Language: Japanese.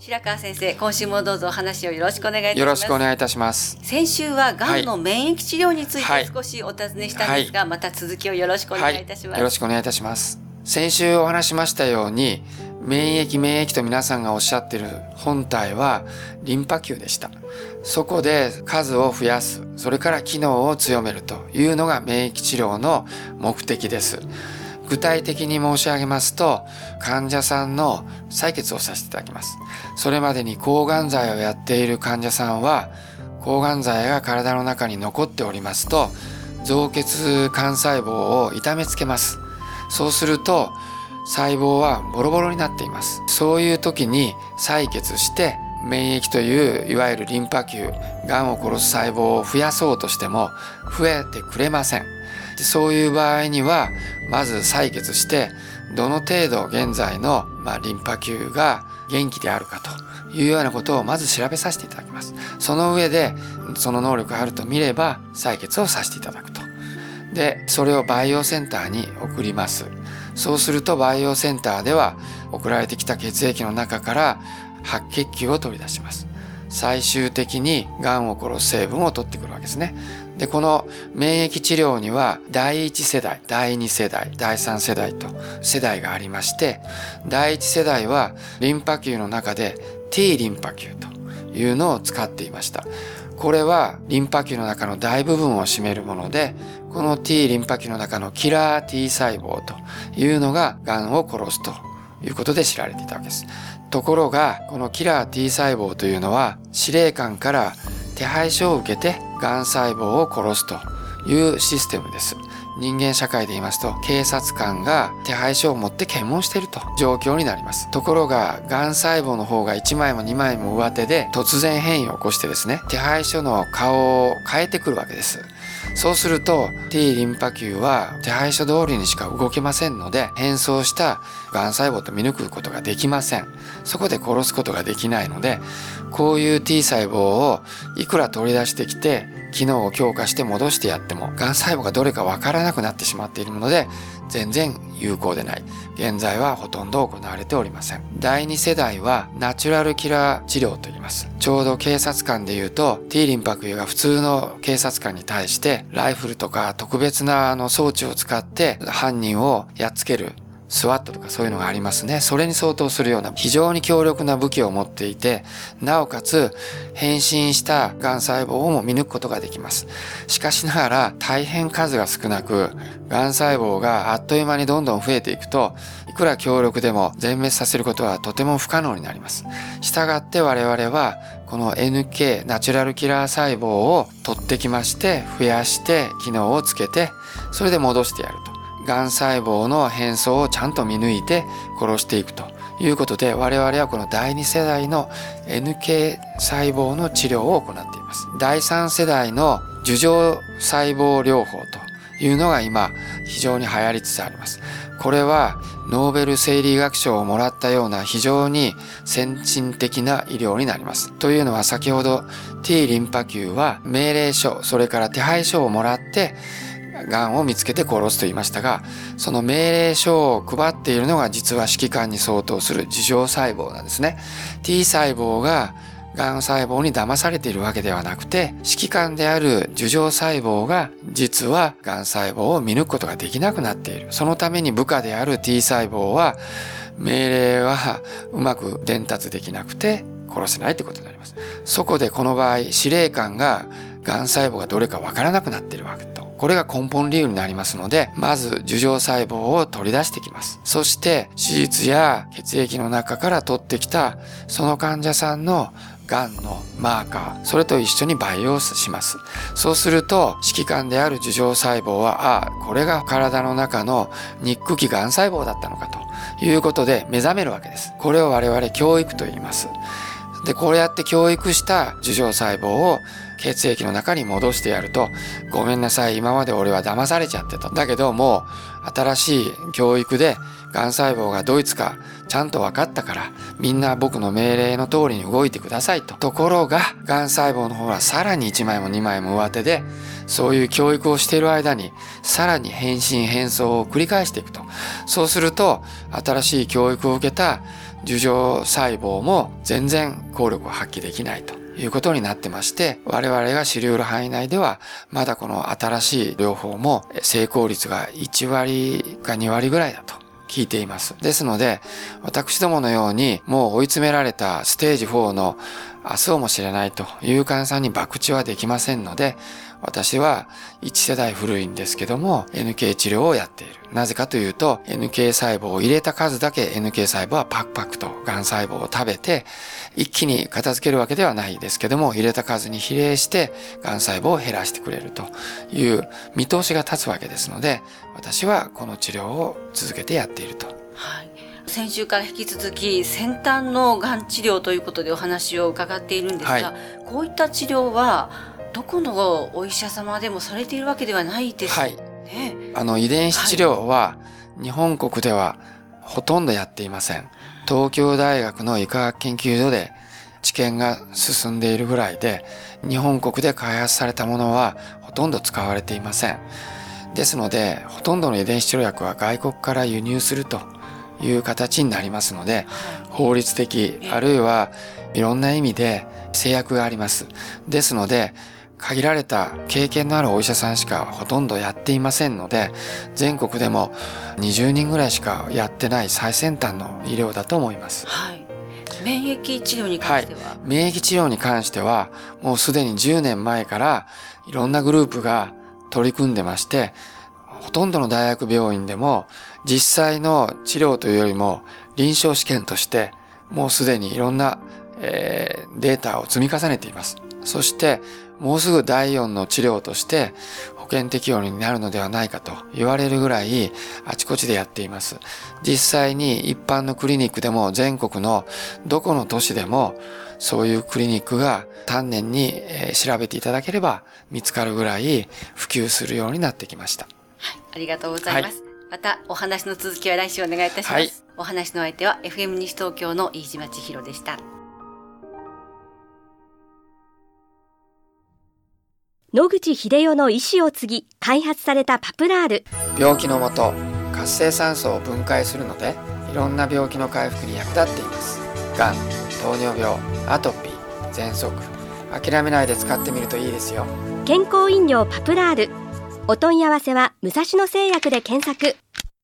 白川先生、今週もどうぞお話をよろしくお願いいたします。よろしくお願いいたします。先週はがんの免疫治療についはいて少しお尋ねしたんですが、また続きをよろしくお願いいたします。よろしくお願いいたします。先週お話しましたように、免疫免疫と皆さんがおっしゃってる本体はリンパ球でした。そこで数を増やす、それから機能を強めるというのが免疫治療の目的です。具体的に申し上げますと、患者さんの採血をさせていただきます。それまでに抗がん剤をやっている患者さんは、抗がん剤が体の中に残っておりますと、造血幹細胞を痛めつけます。そうすると、細胞はボロボロになっています。そういう時に採血して、免疫といういわゆるリンパ球、がんを殺す細胞を増やそうとしても増えてくれません。でそういう場合には、まず採血して、どの程度現在の、まあ、リンパ球が元気であるかというようなことをまず調べさせていただきます。その上で、その能力があると見れば、採血をさせていただくと。で、それを培養センターに送ります。そうすると培養センターでは送られてきた血液の中から白血球を取り出します。最終的に癌を殺す成分を取ってくるわけですね。で、この免疫治療には第1世代、第2世代、第3世代と世代がありまして、第1世代はリンパ球の中で T リンパ球というのを使っていました。これはリンパ球の中の大部分を占めるもので、この T リンパ球の中のキラー T 細胞というのが癌を殺すということで知られていたわけです。ところが、このキラー T 細胞というのは司令官から手配書を受けて癌細胞を殺すというシステムです。人間社会で言いますと、警察官が手配書を持って検問していると状況になります。ところが、癌細胞の方が1枚も2枚も上手で突然変異を起こしてですね、手配書の顔を変えてくるわけです。そうすると T リンパ球は手配書通りにしか動けませんので変装した癌細胞と見抜くことができません。そこで殺すことができないのでこういう T 細胞をいくら取り出してきて機能を強化して戻してやっても癌細胞がどれかわからなくなってしまっているので全然有効でない。現在はほとんど行われておりません。第2世代はナチュラルキラー治療と言います。ちょうど警察官で言うと T リンパ球が普通の警察官に対してライフルとか特別なあの装置を使って犯人をやっつけるスワットとかそういうのがありますね。それに相当するような非常に強力な武器を持っていて、なおかつ変身した癌細胞をも見抜くことができます。しかしながら大変数が少なく、癌細胞があっという間にどんどん増えていくと、いくら強力でも全滅させることはとても不可能になります。したがって我々はこの NK ナチュラルキラー細胞を取ってきまして増やして機能をつけてそれで戻してやると。がん細胞の変装をちゃんと見抜いて殺していくということで我々はこの第2世代の NK 細胞の治療を行っています。第3世代の樹状細胞療法というのが今非常に流行りつつあります。これはノーベル生理学賞をもらったような非常に先進的な医療になります。というのは先ほど T リンパ球は命令書、それから手配書をもらって癌を見つけて殺すと言いましたが、その命令書を配っているのが実は指揮官に相当する樹状細胞なんですね。T 細胞が癌細胞に騙されているわけではなくて、指揮官である樹状細胞が実は癌細胞を見抜くことができなくなっている。そのために部下である T 細胞は命令はうまく伝達できなくて殺せないってことになります。そこでこの場合、司令官が癌細胞がどれかわからなくなっているわけと。これが根本理由になりますので、まず樹状細胞を取り出してきます。そして手術や血液の中から取ってきたその患者さんの癌のマーカー、それと一緒に培養します。そうすると、指揮官である樹状細胞は、ああ、これが体の中の肉気癌細胞だったのかということで目覚めるわけです。これを我々教育と言います。で、こうやって教育した樹状細胞を血液の中に戻してやると、ごめんなさい、今まで俺は騙されちゃってた。だけどもう、新しい教育で、癌細胞がドイツかちゃんと分かったから、みんな僕の命令の通りに動いてくださいと。ところが、癌細胞の方はさらに1枚も2枚も上手で、そういう教育をしている間に、さらに変身変装を繰り返していくと。そうすると、新しい教育を受けた樹状細胞も全然効力を発揮できないということになってまして、我々が知り得る範囲内では、まだこの新しい療法も成功率が1割か2割ぐらいだと聞いています。ですので、私どものようにもう追い詰められたステージ4の明日をも知れないという患者さんに博打はできませんので、私は1世代古いんですけども NK 治療をやっている。なぜかというと NK 細胞を入れた数だけ NK 細胞はパクパクと癌細胞を食べて一気に片付けるわけではないですけども入れた数に比例して癌細胞を減らしてくれるという見通しが立つわけですので私はこの治療を続けてやっていると。はい先週から引き続き先端のがん治療ということでお話を伺っているんですが、はい、こういった治療はどこのお医者様でもされているわけではないですね。はい、あの遺伝子治療は日本国ではほとんどやっていません。東京大学の医科学研究所で治験が進んでいるぐらいで日本国で開発されたものはほとんど使われていません。ですのでほとんどの遺伝子治療薬は外国から輸入するという形になりますので法律的あるいはいろんな意味で制約があります。ですので限られた経験のあるお医者さんしかほとんどやっていませんので全国でも20人ぐらいしかやってない最先端の医療だと思います。はい、免疫治療に関しては、はい、免疫治療に関してはもうすでに10年前からいろんなグループが取り組んでましてほとんどの大学病院でも実際の治療というよりも臨床試験としてもうすでにいろんな、えー、データを積み重ねています。そしてもうすぐ第4の治療として保険適用になるのではないかと言われるぐらいあちこちでやっています。実際に一般のクリニックでも全国のどこの都市でもそういうクリニックが丹念に調べていただければ見つかるぐらい普及するようになってきました。はい、ありがとうございます。はい、またお話の続きは来週お願いいたします。はい、お話の相手は FM 西東京の飯島千尋でした。野口英世の意思を継ぎ開発されたパプラール。病気のもと活性酸素を分解するのでいろんな病気の回復に役立っています。がん糖尿病アトピー喘息。諦めないで使ってみるといいですよ。健康飲料パプラールお問い合わせは武蔵野製薬で検索。